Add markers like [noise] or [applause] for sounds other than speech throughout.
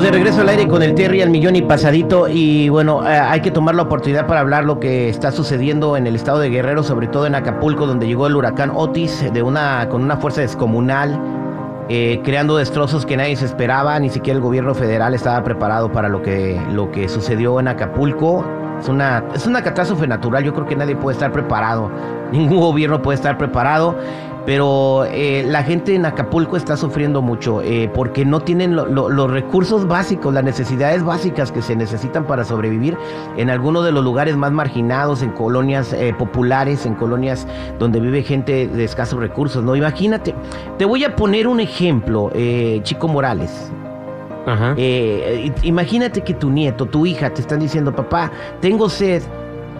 De regreso al aire con el Terry al millón y pasadito y bueno, eh, hay que tomar la oportunidad para hablar lo que está sucediendo en el estado de Guerrero, sobre todo en Acapulco, donde llegó el huracán Otis de una, con una fuerza descomunal, eh, creando destrozos que nadie se esperaba, ni siquiera el gobierno federal estaba preparado para lo que, lo que sucedió en Acapulco. Es una, es una catástrofe natural, yo creo que nadie puede estar preparado, [laughs] ningún gobierno puede estar preparado pero eh, la gente en Acapulco está sufriendo mucho eh, porque no tienen los recursos básicos, las necesidades básicas que se necesitan para sobrevivir en algunos de los lugares más marginados, en colonias eh, populares, en colonias donde vive gente de escasos recursos. No, imagínate, te voy a poner un ejemplo, Chico Morales. Ajá. imagínate que tu nieto, tu hija te están diciendo, papá, tengo sed,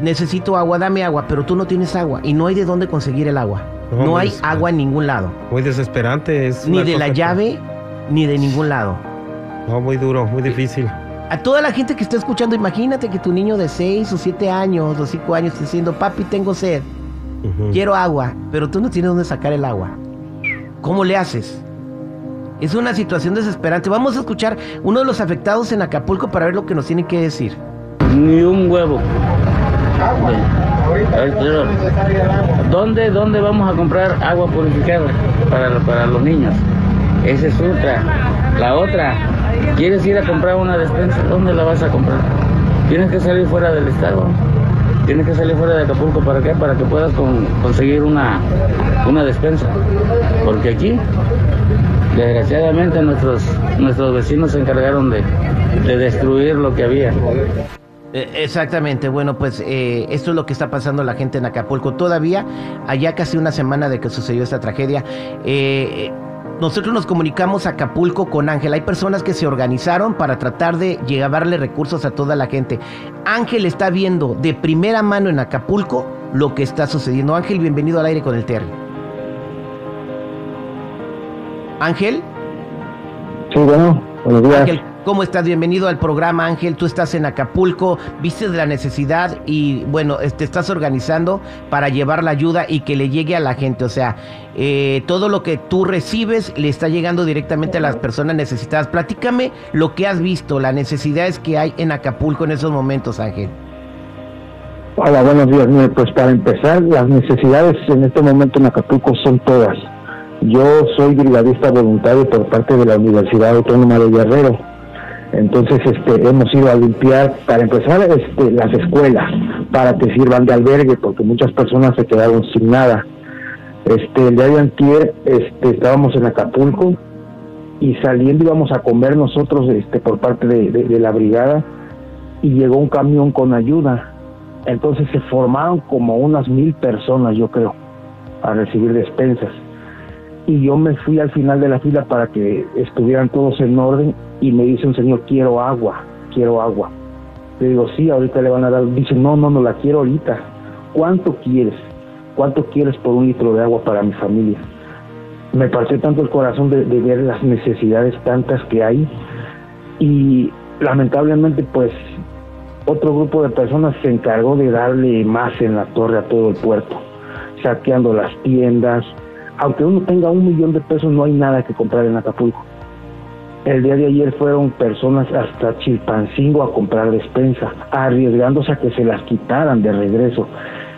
necesito agua, dame agua, pero tú no tienes agua y no hay de dónde conseguir el agua. No, hay agua en ningún lado. Muy desesperante. Es ni de la llave, ni de ningún lado. No, muy duro, muy difícil. A toda la gente que está escuchando, imagínate que tu niño de 6 o 7 años o 5 años está diciendo, papi, tengo sed, quiero agua, pero tú no tienes dónde sacar el agua. ¿Cómo le haces? Es una situación desesperante. Vamos a escuchar uno de los afectados en Acapulco para ver lo que nos tiene que decir. Ni un huevo. ¿Dónde, ¿Dónde vamos a comprar agua purificada para, para los niños? Esa es otra. La otra, ¿quieres ir a comprar una despensa? ¿Dónde la vas a comprar? Tienes que salir fuera del estado. Tienes que salir fuera de Acapulco. ¿Para qué? Para que puedas conseguir una, una despensa. Porque aquí, desgraciadamente, nuestros, nuestros vecinos se encargaron de, de destruir lo que había. Eh, exactamente, bueno, pues eh, esto es lo que está pasando la gente en Acapulco todavía, allá casi una semana de que sucedió esta tragedia. Eh, nosotros nos comunicamos a Acapulco con Ángel. Hay personas que se organizaron para tratar de llevarle recursos a toda la gente. Ángel está viendo de primera mano en Acapulco lo que está sucediendo. Ángel, bienvenido al aire con el Terry. Ángel. Sí, bueno, buenos días. ¿Cómo estás? Bienvenido al programa Ángel. Tú estás en Acapulco, viste la necesidad y bueno, te estás organizando para llevar la ayuda y que le llegue a la gente. O sea, eh, todo lo que tú recibes le está llegando directamente a las personas necesitadas. Platícame lo que has visto, las necesidades que hay en Acapulco en esos momentos, Ángel. Hola, buenos días. pues para empezar, las necesidades en este momento en Acapulco son todas. Yo soy brigadista voluntario por parte de la Universidad Autónoma de Guerrero entonces este, hemos ido a limpiar, para empezar, este, las escuelas, para que sirvan de albergue, porque muchas personas se quedaron sin nada. Este, el día de antier este, estábamos en Acapulco y saliendo íbamos a comer nosotros este, por parte de, la brigada y llegó un camión con ayuda. Entonces se formaron como unas mil personas, yo creo, a recibir despensas y yo me fui al final de la fila para que estuvieran todos en orden y me dice un señor, quiero agua, quiero agua. Le digo, sí, ahorita le van a dar. Dice, no, no, no la quiero ahorita. ¿Cuánto quieres? ¿Cuánto quieres por un litro de agua para mi familia? Me partió tanto el corazón de, de ver las necesidades tantas que hay y lamentablemente pues otro grupo de personas se encargó de darle más en la torre a todo el puerto, saqueando las tiendas, aunque uno tenga un millón de pesos, no hay nada que comprar en Acapulco. El día de ayer fueron personas hasta Chilpancingo a comprar despensa, arriesgándose a que se las quitaran de regreso.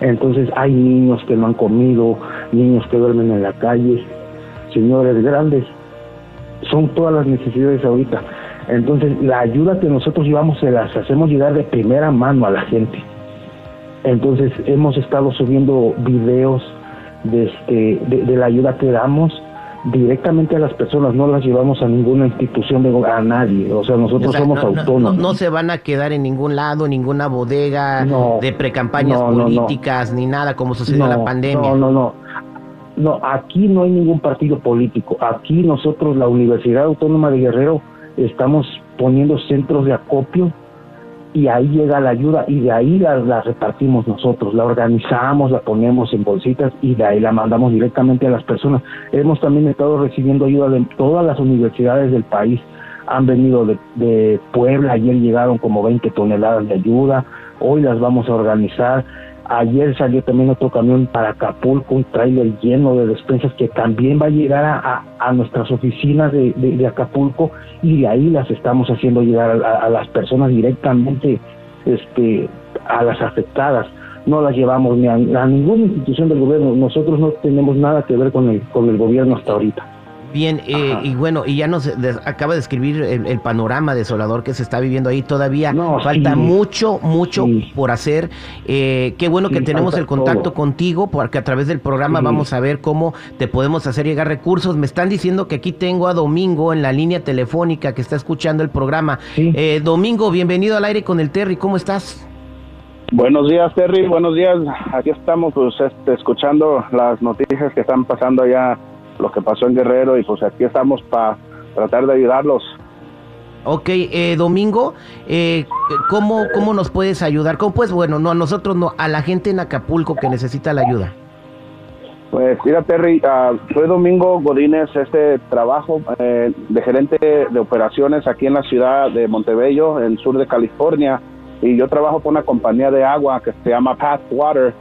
Entonces hay niños que no han comido, niños que duermen en la calle, señores grandes. Son todas las necesidades ahorita. Entonces la ayuda que nosotros llevamos se las hacemos llegar de primera mano a la gente. Entonces hemos estado subiendo videos de, este, de, la ayuda que damos directamente a las personas, no las llevamos a ninguna institución, de, a nadie, o sea, nosotros somos autónomos. No, se van a quedar en ningún lado, ninguna bodega de precampañas políticas, ni nada como sucedió en la pandemia. No, no, no. No, aquí no hay ningún partido político. Aquí nosotros, la Universidad Autónoma de Guerrero, estamos poniendo centros de acopio y ahí llega la ayuda y de ahí la, repartimos nosotros, la organizamos, la ponemos en bolsitas y de ahí la mandamos directamente a las personas. Hemos también estado recibiendo ayuda de todas las universidades del país, han venido de, de Puebla, ayer llegaron como 20 toneladas de ayuda, hoy las vamos a organizar, Ayer salió también otro camión para Acapulco, un trailer lleno de despensas que también va a llegar a, a, nuestras oficinas de, de, Acapulco y de ahí las estamos haciendo llegar a, las personas directamente este, a las afectadas. No las llevamos ni a, a, ninguna institución del gobierno. Nosotros no tenemos nada que ver con el, con el gobierno hasta ahorita. Bien, eh, y bueno, y ya nos acaba de escribir el, panorama desolador que se está viviendo ahí. Todavía falta mucho, mucho por hacer. Eh, qué bueno que tenemos el contacto contigo, porque a través del programa vamos a ver cómo te podemos hacer llegar recursos. Me están diciendo que aquí tengo a Domingo en la línea telefónica que está escuchando el programa. Eh, Domingo, bienvenido al aire con el Terry. ¿Cómo estás? Buenos días, Terry. Buenos días. Aquí estamos, pues, este, escuchando las noticias que están pasando allá lo que pasó en Guerrero y pues aquí estamos para tratar de ayudarlos. Ok, eh, Domingo, eh, ¿cómo, ¿cómo nos puedes ayudar? ¿Cómo pues, bueno, no a nosotros, no, a la gente en Acapulco que necesita la ayuda? Pues mira, Terry, uh, soy Domingo Godínez, este trabajo eh, de gerente de operaciones aquí en la ciudad de Montebello, en el sur de California, y yo trabajo con una compañía de agua que se llama Path Water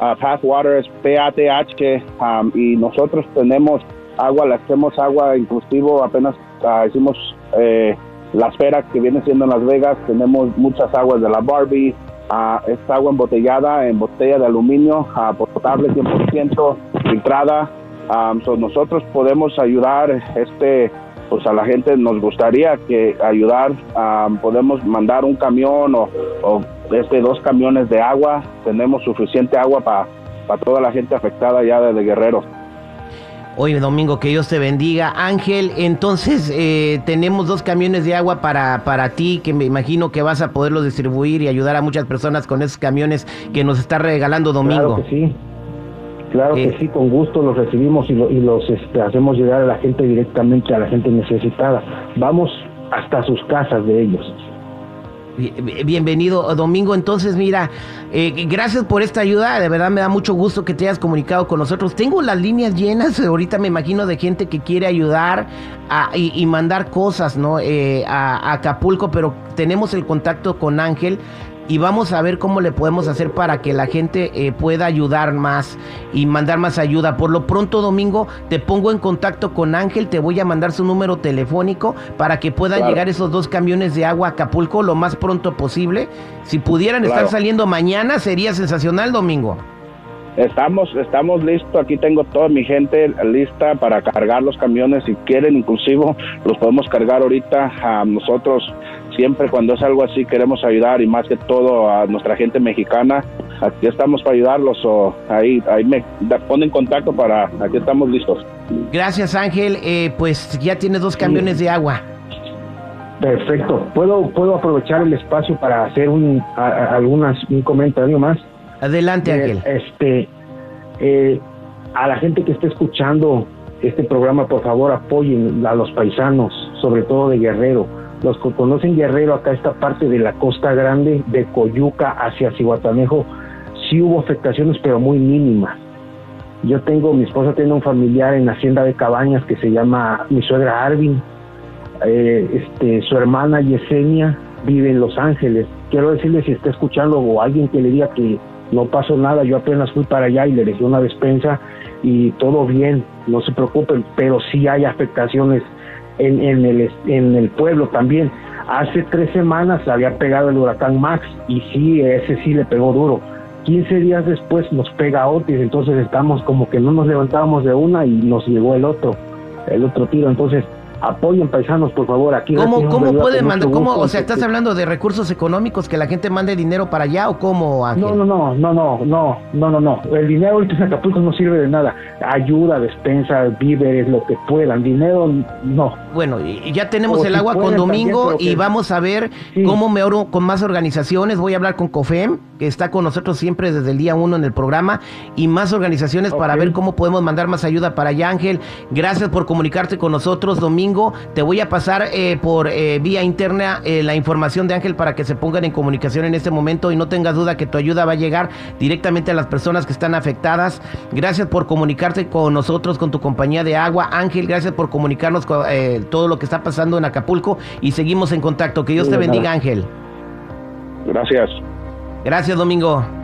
uh, Pathwater es PATH um, y nosotros tenemos agua, le hacemos agua inclusivo, apenas uh, hicimos eh, la esfera que viene siendo en Las Vegas, tenemos muchas aguas de la Barbie, uh, es agua embotellada en botella de aluminio, uh, potable 100%, filtrada, um, nosotros podemos ayudar este pues a la gente nos gustaría que ayudar, um, podemos mandar un camión o, o desde dos camiones de agua. Tenemos suficiente agua para toda la gente afectada ya desde Guerrero. Oye, Domingo, que Dios te bendiga. Ángel, entonces eh, tenemos dos camiones de agua para, para ti, que me imagino que vas a poderlos distribuir y ayudar a muchas personas con esos camiones que nos está regalando Domingo. Claro que sí. Claro que eh, sí, con gusto los recibimos y, los este, hacemos llegar a la gente directamente, a la gente necesitada. Vamos hasta sus casas de ellos. Bienvenido, Domingo. Entonces, mira, eh, gracias por esta ayuda. De verdad me da mucho gusto que te hayas comunicado con nosotros. Tengo las líneas llenas, ahorita me imagino, de gente que quiere ayudar y, mandar cosas ¿no? Eh, a Acapulco, pero tenemos el contacto con Ángel y vamos a ver cómo le podemos hacer para que la gente eh, pueda ayudar más y mandar más ayuda. Por lo pronto, Domingo, te pongo en contacto con Ángel, te voy a mandar su número telefónico para que puedan llegar esos dos camiones de agua a Acapulco lo más pronto posible. Si pudieran estar saliendo mañana, sería sensacional, Domingo. Estamos, estamos listos. Aquí tengo toda mi gente lista para cargar los camiones. Si quieren, inclusive los podemos cargar ahorita. A nosotros siempre cuando es algo así queremos ayudar y más que todo a nuestra gente mexicana. Aquí estamos para ayudarlos. O ahí, ahí me ponen contacto para. Aquí estamos listos. Gracias, Ángel. Eh, pues ya tiene dos camiones de agua. Perfecto. ¿Puedo, ¿Puedo aprovechar el espacio para hacer un, algunas, un comentario más? Adelante, eh, Ángel. este, eh, a la gente que esté escuchando este programa, por favor, apoyen a los paisanos, sobre todo de Guerrero. Los que conocen Guerrero, acá esta parte de la Costa Grande, de Coyuca hacia Cihuatanejo, sí hubo afectaciones, pero muy mínimas. Yo tengo, mi esposa tiene un familiar en Hacienda de Cabañas que se llama mi suegra Arvin. Eh, este, su hermana Yesenia vive en Los Ángeles. Quiero decirle si está escuchando o alguien que le diga que no pasó nada, yo apenas fui para allá y le dejé una despensa y todo bien, no se preocupen, pero sí hay afectaciones en, en, el, en el pueblo también. Hace tres semanas había pegado el huracán Max y sí, ese sí le pegó duro. 15 días después nos pega Otis, entonces estamos como que no nos levantábamos de una y nos llegó el otro, el otro tiro. Entonces, apoyen paisanos, por favor. Aquí ¿Cómo, cómo pueden mandar? ¿Cómo, o sea, estás hablando de recursos económicos que la gente mande dinero para allá o cómo, Ángel? No, no, no, no, no, no, no, no, no. El dinero ahorita en Acapulco no sirve de nada. Ayuda, despensa, víveres, lo que puedan. Dinero, no. Bueno, ya tenemos el agua con Domingo y vamos a ver cómo me oro con más organizaciones. Voy a hablar con COFEM, que está con nosotros siempre desde el día uno en el programa, y más organizaciones para ver cómo podemos mandar más ayuda para allá, Ángel. Gracias por comunicarte con nosotros, Domingo te voy a pasar eh, por eh, vía interna eh, la información de Ángel para que se pongan en comunicación en este momento y no tengas duda que tu ayuda va a llegar directamente a las personas que están afectadas. Gracias por comunicarte con nosotros, con tu compañía de agua. Ángel, gracias por comunicarnos con, todo lo que está pasando en Acapulco y seguimos en contacto. Que Dios te bendiga, Ángel. Gracias. Gracias, Domingo.